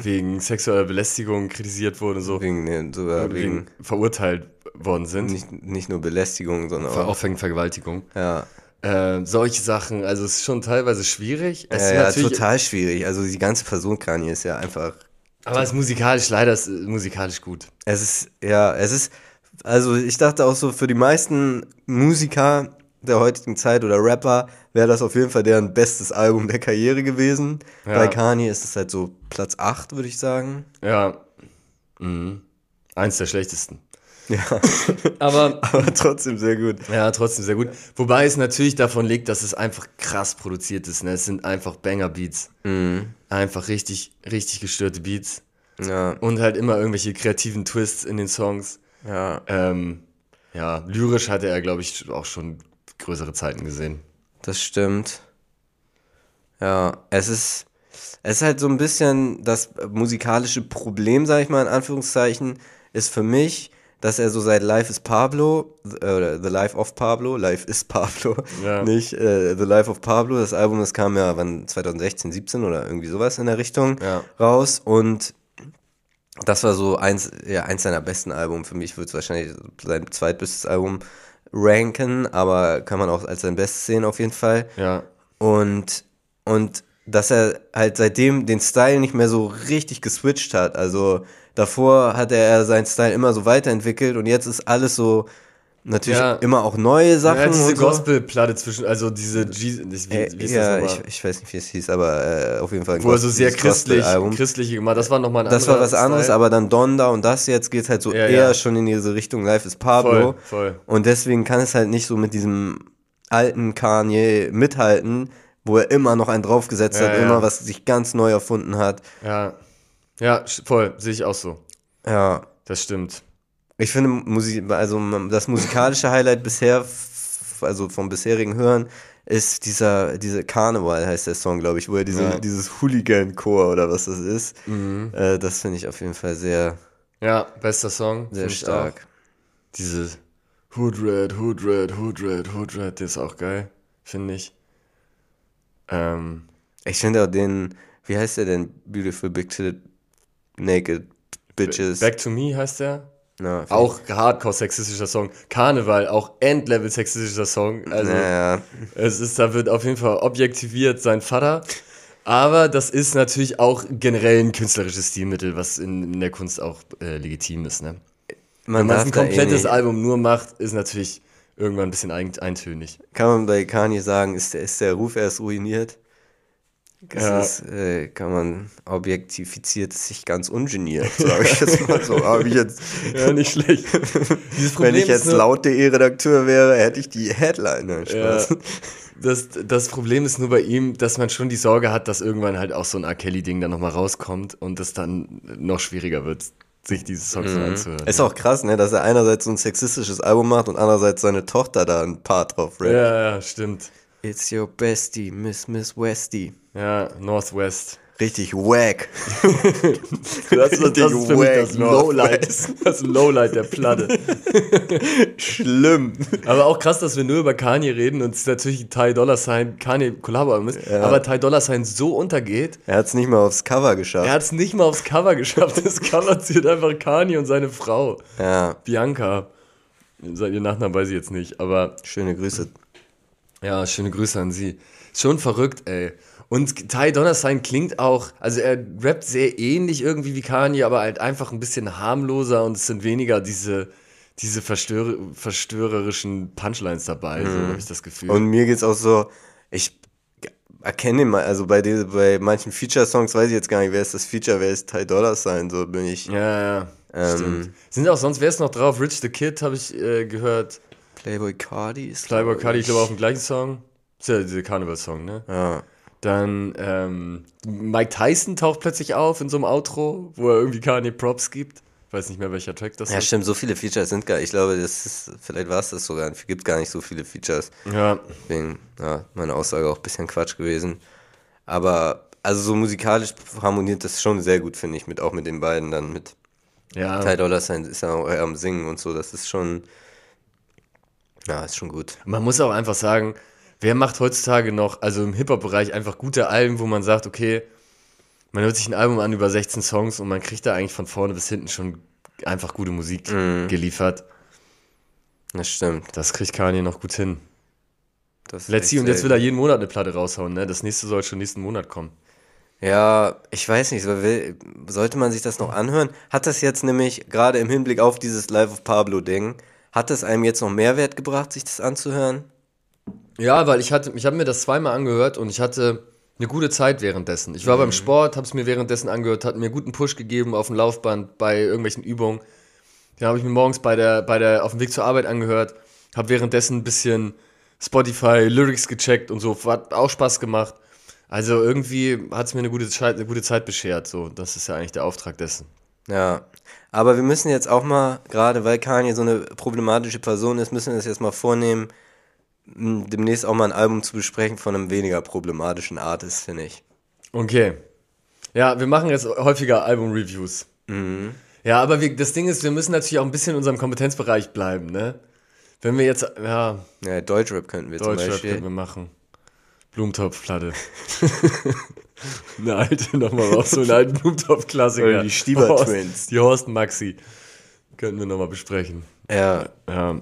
wegen sexueller Belästigung kritisiert wurden, so. Wegen, nee, sogar wegen, verurteilt worden sind. Nicht, nicht nur Belästigung, sondern auch. Auch wegen Vergewaltigung. Ja. Äh, solche Sachen, also es ist schon teilweise schwierig. Es ja, ja total schwierig. Also die ganze Person Kanye ist ja einfach. Aber es ist musikalisch, leider ist musikalisch gut. Es ist, ja, es ist, also ich dachte auch so, für die meisten Musiker der heutigen Zeit oder Rapper wäre das auf jeden Fall deren bestes Album der Karriere gewesen. Ja. Bei Kanye ist es halt so Platz 8, würde ich sagen. Ja. Mhm. Eins der schlechtesten. Ja. [LAUGHS] aber, aber trotzdem sehr gut. Ja, trotzdem sehr gut. Wobei es natürlich davon liegt, dass es einfach krass produziert ist. Ne? Es sind einfach Banger-Beats. Mhm. Einfach richtig, richtig gestörte Beats. Ja. Und halt immer irgendwelche kreativen Twists in den Songs. Ja. Ähm, ja, lyrisch hatte er, glaube ich, auch schon größere Zeiten gesehen. Das stimmt. Ja, es ist. Es ist halt so ein bisschen das musikalische Problem, sag ich mal in Anführungszeichen, ist für mich, dass er so seit Life is Pablo, äh, oder The Life of Pablo, Life is Pablo, [LAUGHS] ja. nicht äh, The Life of Pablo, das Album, das kam ja wann 2016, 17 oder irgendwie sowas in der Richtung ja. raus und das war so eins, ja, eins seiner besten Alben. Für mich wird es wahrscheinlich sein zweitbestes Album ranken, aber kann man auch als sein bestes sehen auf jeden Fall. Ja. Und, und dass er halt seitdem den Style nicht mehr so richtig geswitcht hat. Also davor hat er seinen Style immer so weiterentwickelt und jetzt ist alles so natürlich ja. immer auch neue Sachen. Ja, diese so. Gospelplatte zwischen, also diese G wie, äh, wie ist ja, das ich, ich weiß nicht, wie es hieß, aber äh, auf jeden Fall. ein Wo er so sehr christlich, christliche gemacht, das war nochmal ein Das war was anderes, Style. aber dann Donda und das jetzt geht halt so ja, eher schon in diese Richtung Life is Pablo. Voll, voll. Und deswegen kann es halt nicht so mit diesem alten Kanye mithalten, wo er immer noch einen draufgesetzt hat, immer was sich ganz neu erfunden hat. Ja. Ja, voll, sehe ich auch so. Ja. Das stimmt. Ich finde Musik, also das musikalische Highlight bisher, also vom bisherigen Hören, ist dieser, diese Karneval heißt der Song, glaube ich, wo er diese, ja. dieses Hooligan-Chor oder was das ist. Mhm. Äh, das finde ich auf jeden Fall sehr. Ja, bester Song. Sehr stark. Diese Hood Red, Hood Red, Hood Red, Hood Red, der ist auch geil, finde ich. Ähm, ich finde auch den, wie heißt der denn? Beautiful Big Titted Naked Bitches. Back to Me heißt der? Ja, auch hardcore sexistischer Song. Karneval, auch Endlevel sexistischer Song. Also naja. es ist, da wird auf jeden Fall objektiviert sein Vater. Aber das ist natürlich auch generell ein künstlerisches Stilmittel, was in, in der Kunst auch äh, legitim ist. Ne? Man Wenn man ein komplettes eh Album nur macht, ist natürlich irgendwann ein bisschen eintönig. Kann man bei Kanye sagen, ist der, ist der Ruf erst ruiniert? Das ja. ist, äh, kann man objektifiziert sich ganz ungeniert, sage ich jetzt mal so. Aber ich jetzt, [LAUGHS] ja, nicht schlecht. Wenn ich jetzt laut.de Redakteur wäre, hätte ich die Headline. Spaß. Ja. Das, das Problem ist nur bei ihm, dass man schon die Sorge hat, dass irgendwann halt auch so ein R. Kelly-Ding dann nochmal rauskommt und es dann noch schwieriger wird, sich diese Songs mhm. anzuhören. Ist auch krass, ne, dass er einerseits so ein sexistisches Album macht und andererseits seine Tochter da ein Part drauf rappt. Ja, ja, stimmt. It's your bestie, Miss Miss Westie. Ja, Northwest. Richtig wack. [LAUGHS] das, ist, das ist mich das Lowlight. Das Lowlight der Platte. [LAUGHS] Schlimm. Aber auch krass, dass wir nur über Kanye reden und es natürlich Ty Dollar Sign Kanye Kollabo ist. Ja. Aber Ty Dollar Sign so untergeht. Er hat es nicht mal aufs Cover geschafft. Er hat es nicht mal aufs Cover geschafft. Das Cover zieht einfach Kanye und seine Frau. Ja. Bianca. Ihr Nachnamen weiß ich jetzt nicht, aber. Schöne Grüße. Ja, schöne Grüße an sie. Schon verrückt, ey. Und Ty Sign klingt auch, also er rappt sehr ähnlich irgendwie wie Kanye, aber halt einfach ein bisschen harmloser und es sind weniger diese, diese verstör verstörerischen Punchlines dabei, mhm. so habe ich das Gefühl. Und mir geht's auch so, ich erkenne mal, also bei, die, bei manchen Feature-Songs weiß ich jetzt gar nicht, wer ist das Feature, wer ist Ty Sign, so bin ich. Ja, ja. Ähm, Sind auch sonst, wer ist noch drauf? Rich the Kid habe ich äh, gehört. Playboy Cardi ist Playboy Cardi, ich glaube auf dem gleichen Song. ist ja dieser Karneval-Song, ne? Ja. Dann ähm, Mike Tyson taucht plötzlich auf in so einem Outro, wo er irgendwie Kanye Props gibt. Ich weiß nicht mehr, welcher Track das ja, ist. Ja, stimmt, so viele Features sind gar Ich glaube, das ist, vielleicht war es das sogar. Es gibt gar nicht so viele Features. Ja. Deswegen, ja, meine Aussage auch ein bisschen Quatsch gewesen. Aber, also so musikalisch harmoniert das schon sehr gut, finde ich, mit, auch mit den beiden dann mit. Ja. Ty Dolla Sign ist ja auch am Singen und so. Das ist schon, ja, ist schon gut. Man muss auch einfach sagen, wer macht heutzutage noch, also im Hip-Hop-Bereich, einfach gute Alben, wo man sagt, okay, man hört sich ein Album an über 16 Songs und man kriegt da eigentlich von vorne bis hinten schon einfach gute Musik mm. geliefert. Das stimmt. Das kriegt Kanye noch gut hin. Let's see, und jetzt will er jeden Monat eine Platte raushauen, ne? Das nächste soll schon nächsten Monat kommen. Ja, ich weiß nicht, sollte man sich das noch anhören? Hat das jetzt nämlich gerade im Hinblick auf dieses Live of Pablo-Ding, hat es einem jetzt noch Mehrwert gebracht, sich das anzuhören? Ja, weil ich hatte, ich habe mir das zweimal angehört und ich hatte eine gute Zeit währenddessen. Ich war mhm. beim Sport, habe es mir währenddessen angehört, hat mir einen guten Push gegeben auf dem Laufband bei irgendwelchen Übungen. Den habe ich mir morgens bei der, bei der, auf dem Weg zur Arbeit angehört, habe währenddessen ein bisschen Spotify Lyrics gecheckt und so, hat auch Spaß gemacht. Also irgendwie hat es mir eine gute, Zeit, eine gute Zeit beschert. So, das ist ja eigentlich der Auftrag dessen. Ja, aber wir müssen jetzt auch mal, gerade weil Kanye so eine problematische Person ist, müssen wir das jetzt mal vornehmen, demnächst auch mal ein Album zu besprechen von einem weniger problematischen Artist, finde ich. Okay. Ja, wir machen jetzt häufiger Album-Reviews. Mhm. Ja, aber wir, das Ding ist, wir müssen natürlich auch ein bisschen in unserem Kompetenzbereich bleiben, ne? Wenn wir jetzt, ja. Ja, Deutschrap könnten wir Deutschrap zum Beispiel. könnten wir machen. Blumentopfplatte. [LAUGHS] eine alte nochmal raus, so einen alten Blumentopf-Klassiker. Die Stieber Twins. Die Horst Maxi. Könnten wir nochmal besprechen. Ja. Ja.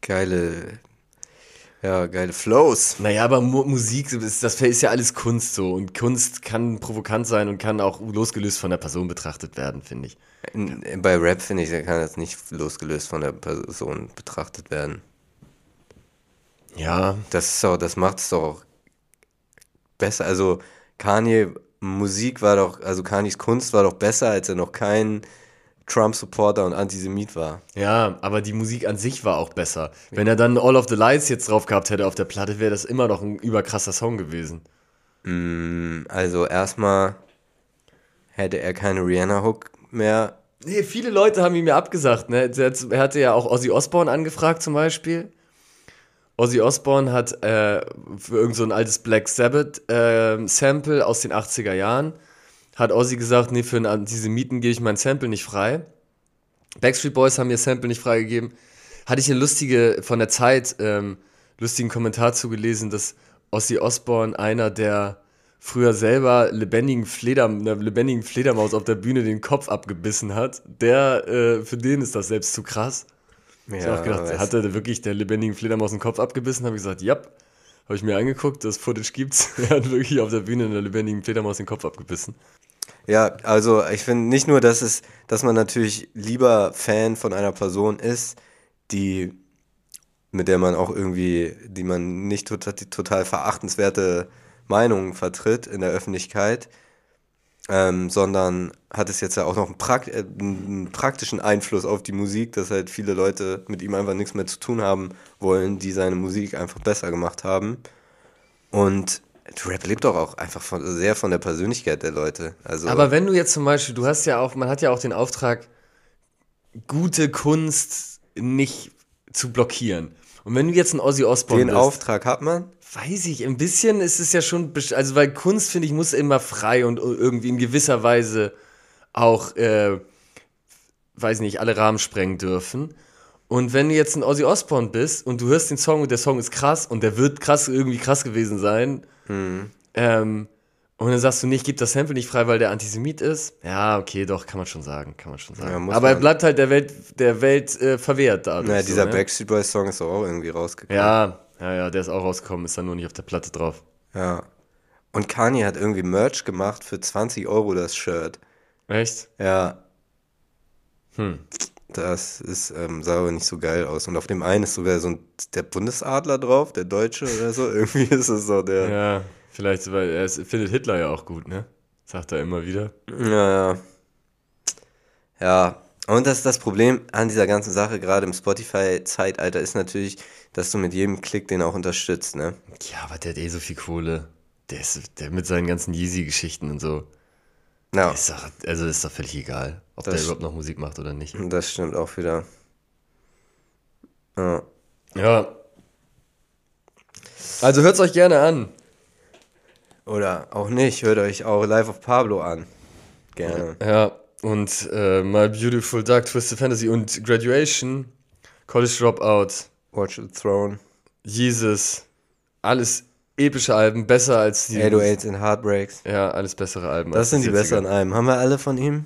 Geile ja, geile Flows. Naja, aber Mu Musik, das ist ja alles Kunst so. Und Kunst kann provokant sein und kann auch losgelöst von der Person betrachtet werden, finde ich. Bei Rap, finde ich, kann das nicht losgelöst von der Person betrachtet werden. Ja. Das, ist auch, das macht es doch auch besser. Also, Kanye, Musik war doch, also Kanyes Kunst war doch besser, als er noch kein Trump-Supporter und Antisemit war. Ja, aber die Musik an sich war auch besser. Wenn er dann All of the Lights jetzt drauf gehabt hätte auf der Platte, wäre das immer noch ein überkrasser Song gewesen. Mm, also erstmal hätte er keine Rihanna-Hook mehr. Nee, viele Leute haben ihn mir abgesagt. Ne? Er hatte ja auch Ozzy Osbourne angefragt zum Beispiel. Ozzy Osbourne hat äh, für irgend so ein altes Black Sabbath äh, Sample aus den 80er Jahren hat Ozzy gesagt, nee, für diese Mieten gebe ich mein Sample nicht frei. Backstreet Boys haben ihr Sample nicht freigegeben. Hatte ich eine lustige, von der Zeit, ähm, lustigen Kommentar zugelesen, dass Ozzy Osbourne einer der früher selber lebendigen Fleder, einer lebendigen Fledermaus auf der Bühne den Kopf abgebissen hat. Der, äh, für den ist das selbst zu krass. Ja, ich habe auch gedacht, hat er wirklich der lebendigen Fledermaus den Kopf abgebissen? Habe ich gesagt, ja. Habe ich mir angeguckt, das Footage gibt's. [LAUGHS] er hat wirklich auf der Bühne einer lebendigen Fledermaus den Kopf abgebissen. Ja, also ich finde nicht nur, dass es, dass man natürlich lieber Fan von einer Person ist, die mit der man auch irgendwie, die man nicht total, total verachtenswerte Meinungen vertritt in der Öffentlichkeit, ähm, sondern hat es jetzt ja auch noch einen, Prakt äh, einen, praktischen Einfluss auf die Musik, dass halt viele Leute mit ihm einfach nichts mehr zu tun haben wollen, die seine Musik einfach besser gemacht haben. Und Rap lebt doch auch einfach von, sehr von der Persönlichkeit der Leute. Also Aber wenn du jetzt zum Beispiel, du hast ja auch, man hat ja auch den Auftrag, gute Kunst nicht zu blockieren. Und wenn du jetzt ein Ozzy Osbourne Den bist, Auftrag hat man? Weiß ich, ein bisschen ist es ja schon, also weil Kunst, finde ich, muss immer frei und irgendwie in gewisser Weise auch, äh, weiß nicht, alle Rahmen sprengen dürfen. Und wenn du jetzt ein Ozzy Osbourne bist und du hörst den Song und der Song ist krass und der wird krass irgendwie krass gewesen sein, mhm. ähm, und dann sagst du nicht, gib das Sample nicht frei, weil der Antisemit ist. Ja, okay, doch, kann man schon sagen, kann man schon sagen. Ja, Aber er bleibt halt der Welt, der Welt äh, verwehrt dadurch. Naja, dieser so, ne? Backstreet Boys Song ist auch irgendwie rausgekommen. Ja, ja, ja, der ist auch rausgekommen, ist dann nur nicht auf der Platte drauf. Ja. Und Kanye hat irgendwie Merch gemacht für 20 Euro das Shirt. Echt? Ja. Hm. Das ist, ähm, sah aber nicht so geil aus. Und auf dem einen ist sogar so ein, der Bundesadler drauf, der Deutsche oder so. [LAUGHS] Irgendwie ist es so der. Ja, vielleicht, weil er findet Hitler ja auch gut, ne? Sagt er immer wieder. Ja, ja. Ja. Und das ist das Problem an dieser ganzen Sache, gerade im Spotify-Zeitalter, ist natürlich, dass du mit jedem Klick den auch unterstützt, ne? Ja, aber der hat eh so viel Kohle. Der ist, der mit seinen ganzen Yeezy-Geschichten und so. Ja. Ist doch, also ist doch völlig egal, ob das der überhaupt noch Musik macht oder nicht. Das stimmt auch wieder. Ja. Ja. Also hört es euch gerne an. Oder auch nicht, hört euch auch Live of Pablo an. Gerne. Ja, und äh, My Beautiful Dark Twisted Fantasy und Graduation, College Dropout, Watch the Throne, Jesus, alles epische Alben, besser als die. 808s and Heartbreaks. Ja, alles bessere Alben. Das sind die besseren Alben. Haben wir alle von ihm?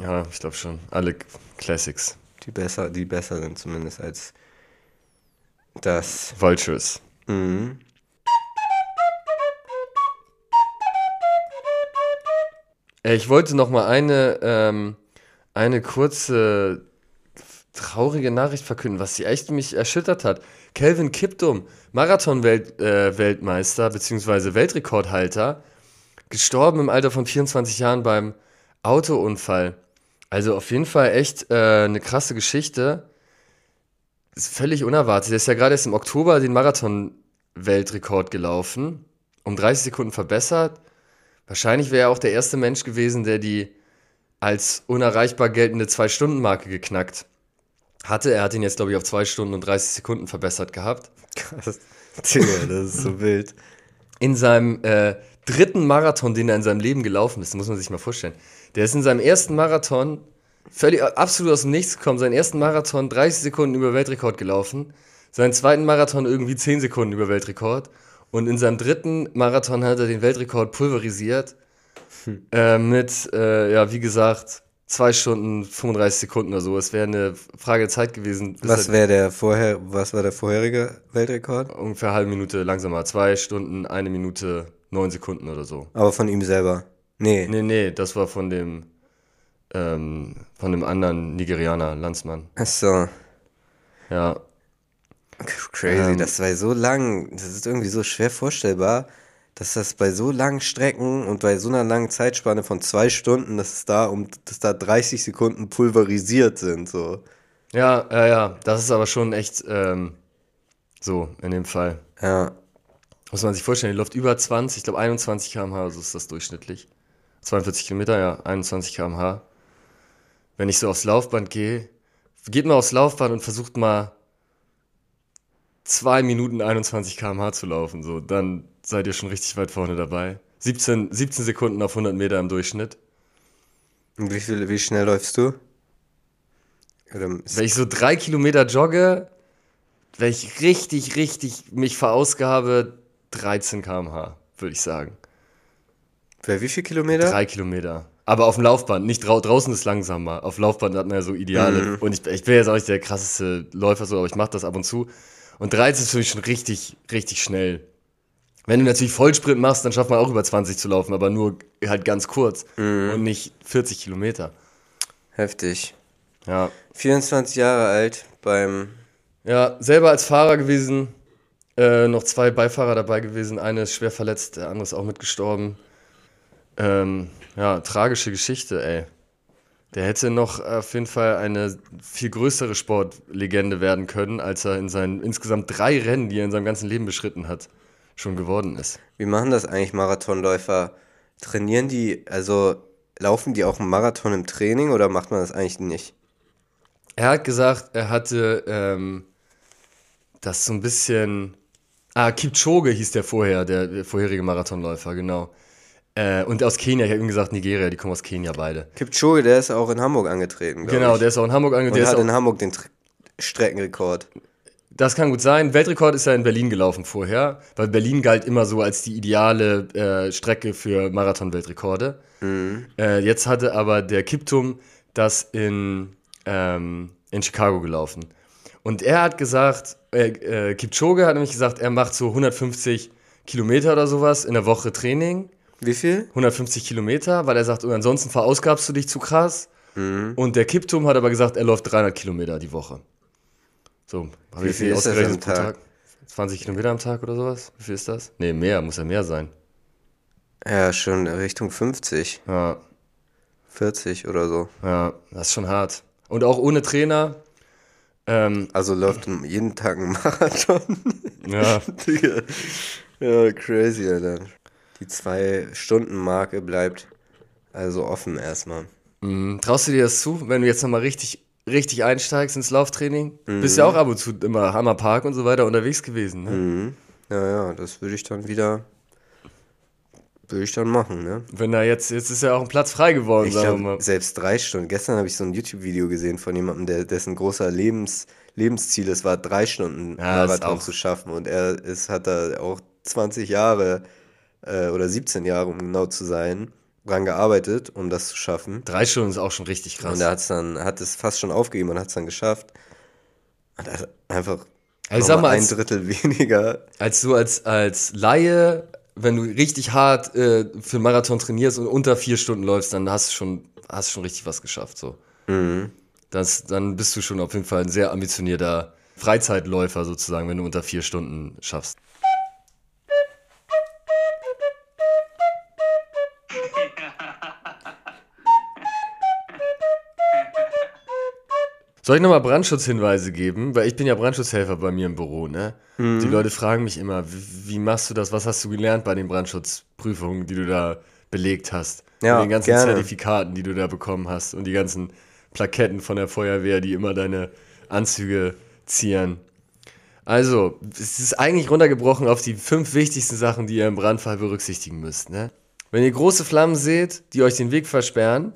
Ja, ich glaube schon. Alle Classics. Die besser, die besser sind zumindest als das. Vultures. Mhm. Ich wollte noch mal eine, ähm, eine kurze traurige Nachricht verkünden, was sie echt mich erschüttert hat. Kelvin Kiptum, Marathon-Weltmeister äh, bzw. Weltrekordhalter, gestorben im Alter von 24 Jahren beim Autounfall. Also auf jeden Fall echt äh, eine krasse Geschichte. Ist völlig unerwartet. Er ist ja gerade erst im Oktober den Marathon-Weltrekord gelaufen. Um 30 Sekunden verbessert. Wahrscheinlich wäre er auch der erste Mensch gewesen, der die als unerreichbar geltende Zwei-Stunden-Marke geknackt hatte. Er hat ihn jetzt, glaube ich, auf 2 Stunden und 30 Sekunden verbessert gehabt. Krass. Digga, das ist so wild. In seinem äh, dritten Marathon, den er in seinem Leben gelaufen ist. Muss man sich mal vorstellen. Der ist in seinem ersten Marathon völlig absolut aus dem Nichts gekommen. Seinen ersten Marathon 30 Sekunden über Weltrekord gelaufen. Seinen zweiten Marathon irgendwie 10 Sekunden über Weltrekord. Und in seinem dritten Marathon hat er den Weltrekord pulverisiert. Hm. Äh, mit, äh, ja, wie gesagt, 2 Stunden 35 Sekunden oder so. Es wäre eine Frage der Zeit gewesen. Was wäre der vorher, was war der vorherige Weltrekord? Ungefähr eine halbe Minute langsamer. 2 Stunden, eine Minute, 9 Sekunden oder so. Aber von ihm selber? Nee. Nee, nee, das war von dem, ähm, von dem anderen Nigerianer, Landsmann. Ach so. Ja. Crazy, ähm, das war so lang, das ist irgendwie so schwer vorstellbar, dass das bei so langen Strecken und bei so einer langen Zeitspanne von zwei Stunden, dass es da um, dass da 30 Sekunden pulverisiert sind, so. Ja, ja, ja, das ist aber schon echt ähm, so in dem Fall. Ja. Muss man sich vorstellen, die läuft über 20, ich glaube 21 km/h, so ist das durchschnittlich. 42 Kilometer, ja, 21 km/h. Wenn ich so aufs Laufband gehe, geht mal aufs Laufband und versucht mal 2 Minuten 21 km/h zu laufen, so, dann seid ihr schon richtig weit vorne dabei. 17, 17 Sekunden auf 100 Meter im Durchschnitt. Und wie, viel, wie schnell läufst du? Wenn ich so drei Kilometer jogge, wenn ich richtig, richtig mich verausgabe, 13 km/h, würde ich sagen. Für wie viel Kilometer? Drei Kilometer. Aber auf dem Laufband, nicht drau draußen ist langsamer. Auf Laufband hat man ja so Ideale. Mhm. Und ich, ich bin jetzt auch nicht der krasseste Läufer, so, aber ich mache das ab und zu. Und 13 ist für mich schon richtig, richtig schnell. Wenn du natürlich Vollsprint machst, dann schafft man auch über 20 zu laufen, aber nur halt ganz kurz mhm. und nicht 40 Kilometer. Heftig. Ja. 24 Jahre alt beim. Ja, selber als Fahrer gewesen. Äh, noch zwei Beifahrer dabei gewesen. Eine ist schwer verletzt, der andere ist auch mitgestorben. Ähm, ja, tragische Geschichte, ey. Der hätte noch auf jeden Fall eine viel größere Sportlegende werden können, als er in seinen insgesamt drei Rennen, die er in seinem ganzen Leben beschritten hat, schon geworden ist. Wie machen das eigentlich Marathonläufer? Trainieren die, also laufen die auch einen Marathon im Training oder macht man das eigentlich nicht? Er hat gesagt, er hatte ähm, das so ein bisschen. Ah, Kipchoge hieß der vorher, der, der vorherige Marathonläufer, genau. Äh, und aus Kenia, ich habe ihm gesagt, Nigeria, die kommen aus Kenia beide. Kipchoge, der ist auch in Hamburg angetreten. Genau, ich. der ist auch in Hamburg angetreten. Und hat in Hamburg den Tr Streckenrekord. Das kann gut sein. Weltrekord ist ja in Berlin gelaufen vorher, weil Berlin galt immer so als die ideale äh, Strecke für Marathon-Weltrekorde. Mhm. Äh, jetzt hatte aber der Kiptum das in, ähm, in Chicago gelaufen. Und er hat gesagt, äh, Kipchoge hat nämlich gesagt, er macht so 150 Kilometer oder sowas in der Woche Training wie viel? 150 Kilometer, weil er sagt, und ansonsten verausgabst du dich zu krass. Mhm. Und der Kippturm hat aber gesagt, er läuft 300 Kilometer die Woche. So, habe ich viel ausgerechnet pro Tag? 20 Kilometer am Tag oder sowas? Wie viel ist das? Nee, mehr, muss ja mehr sein. Ja, schon Richtung 50. Ja. 40 oder so. Ja, das ist schon hart. Und auch ohne Trainer. Ähm, also läuft jeden Tag ein Marathon. Ja. [LAUGHS] ja, crazy, Alter die Zwei-Stunden-Marke bleibt also offen erstmal. Mhm. Traust du dir das zu, wenn du jetzt nochmal richtig, richtig einsteigst ins Lauftraining? Mhm. Bist ja auch ab und zu immer Hammerpark und so weiter unterwegs gewesen, ne? Mhm. Ja, ja, das würde ich dann wieder würde ich dann machen, ne? Wenn da jetzt, jetzt ist ja auch ein Platz frei geworden, ich sagen mal. Selbst drei Stunden. Gestern habe ich so ein YouTube-Video gesehen von jemandem, der, dessen großer Lebens, Lebensziel es war, drei Stunden ja, Marathon zu schaffen. Und er ist, hat da auch 20 Jahre äh, oder 17 Jahre, um genau zu sein, dran gearbeitet, um das zu schaffen. Drei Stunden ist auch schon richtig krass. Und er hat's dann, hat es fast schon aufgegeben und hat es dann geschafft. Und er einfach also sag mal, ein Drittel [LAUGHS] weniger. Als du als, als Laie, wenn du richtig hart äh, für einen Marathon trainierst und unter vier Stunden läufst, dann hast du schon, hast schon richtig was geschafft. So. Mhm. Das, dann bist du schon auf jeden Fall ein sehr ambitionierter Freizeitläufer sozusagen, wenn du unter vier Stunden schaffst. Soll ich nochmal Brandschutzhinweise geben? Weil ich bin ja Brandschutzhelfer bei mir im Büro, ne? Mhm. Die Leute fragen mich immer, wie, wie, machst du das? Was hast du gelernt bei den Brandschutzprüfungen, die du da belegt hast? Ja, Mit den ganzen gerne. Zertifikaten, die du da bekommen hast und die ganzen Plaketten von der Feuerwehr, die immer deine Anzüge zieren. Also, es ist eigentlich runtergebrochen auf die fünf wichtigsten Sachen, die ihr im Brandfall berücksichtigen müsst. Ne? Wenn ihr große Flammen seht, die euch den Weg versperren,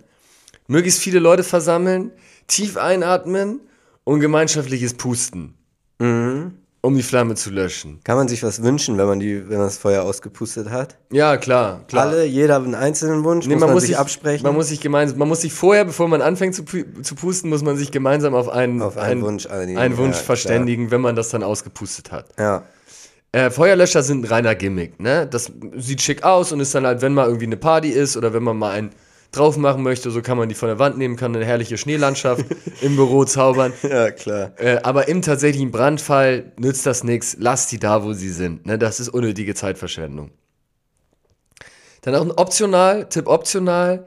möglichst viele Leute versammeln, tief einatmen und gemeinschaftliches Pusten. Mhm um die Flamme zu löschen. Kann man sich was wünschen, wenn man, die, wenn man das Feuer ausgepustet hat? Ja, klar, klar. Alle, jeder einen einzelnen Wunsch, nee, muss man, muss sich absprechen? Man muss sich gemeinsam, man muss sich vorher, bevor man anfängt zu, zu pusten, muss man sich gemeinsam auf einen, auf einen, einen Wunsch, einen Wunsch ja, verständigen, klar. wenn man das dann ausgepustet hat. Ja. Äh, Feuerlöscher sind ein reiner Gimmick, ne? Das sieht schick aus und ist dann halt, wenn mal irgendwie eine Party ist oder wenn man mal ein drauf machen möchte, so kann man die von der Wand nehmen, kann eine herrliche Schneelandschaft [LAUGHS] im Büro zaubern. Ja, klar. Äh, aber im tatsächlichen Brandfall nützt das nichts. Lasst die da, wo sie sind. Ne? Das ist unnötige Zeitverschwendung. Dann auch ein optional, Tipp optional.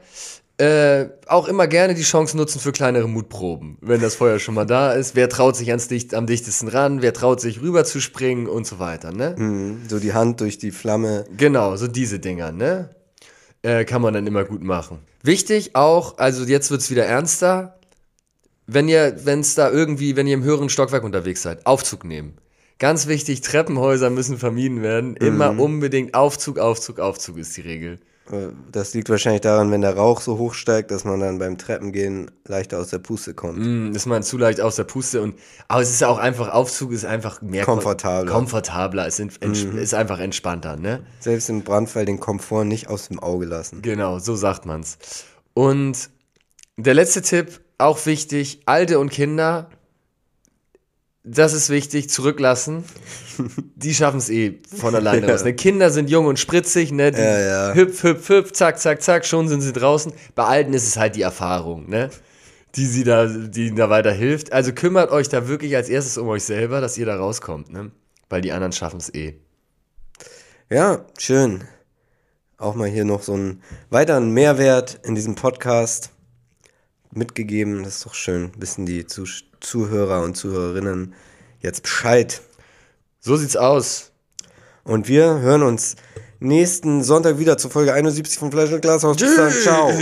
Äh, auch immer gerne die Chance nutzen für kleinere Mutproben, wenn das Feuer schon mal da ist. Wer traut sich ans dicht, am dichtesten ran? Wer traut sich rüber zu springen und so weiter, ne? Mhm, so die Hand durch die Flamme. Genau, so diese Dinger, ne? Äh, kann man dann immer gut machen. Wichtig auch, also jetzt wird es wieder ernster, wenn ihr, wenn es da irgendwie, wenn ihr im höheren Stockwerk unterwegs seid, Aufzug nehmen. Ganz wichtig, Treppenhäuser müssen vermieden werden. Immer mhm. unbedingt Aufzug, Aufzug, Aufzug ist die Regel. Äh, das liegt wahrscheinlich daran, wenn der Rauch so hoch steigt, dass man dann beim Treppengehen leichter aus der Puste kommt. Mm, ist man zu leicht aus der Puste und aber es ist auch einfach Aufzug ist einfach mehr komfortabler. Komfortabler, es ist, mhm. ist einfach entspannter, ne? Selbst im Brandfall den Komfort nicht aus dem Auge lassen. Genau, so sagt man's. Und der letzte Tipp, auch wichtig, Alte und Kinder das ist wichtig, zurücklassen. Die schaffen es eh von alleine ja. raus. Ne? Kinder sind jung und spritzig, ne? Die ja, ja. Hüpf, hüpf, hüpf, zack, zack, zack, schon sind sie draußen. Bei Alten ist es halt die Erfahrung, ne? Die sie da, die ihnen da weiter hilft. Also kümmert euch da wirklich als erstes um euch selber, dass ihr da rauskommt, ne? Weil die anderen schaffen es eh. Ja, schön. Auch mal hier noch so einen weiteren Mehrwert in diesem Podcast mitgegeben. Das ist doch schön. Wissen die Zuschauer Zuhörer und Zuhörerinnen jetzt Bescheid. So sieht's aus. Und wir hören uns nächsten Sonntag wieder zur Folge 71 von Fleisch und Glashaus. Bis dann, ciao.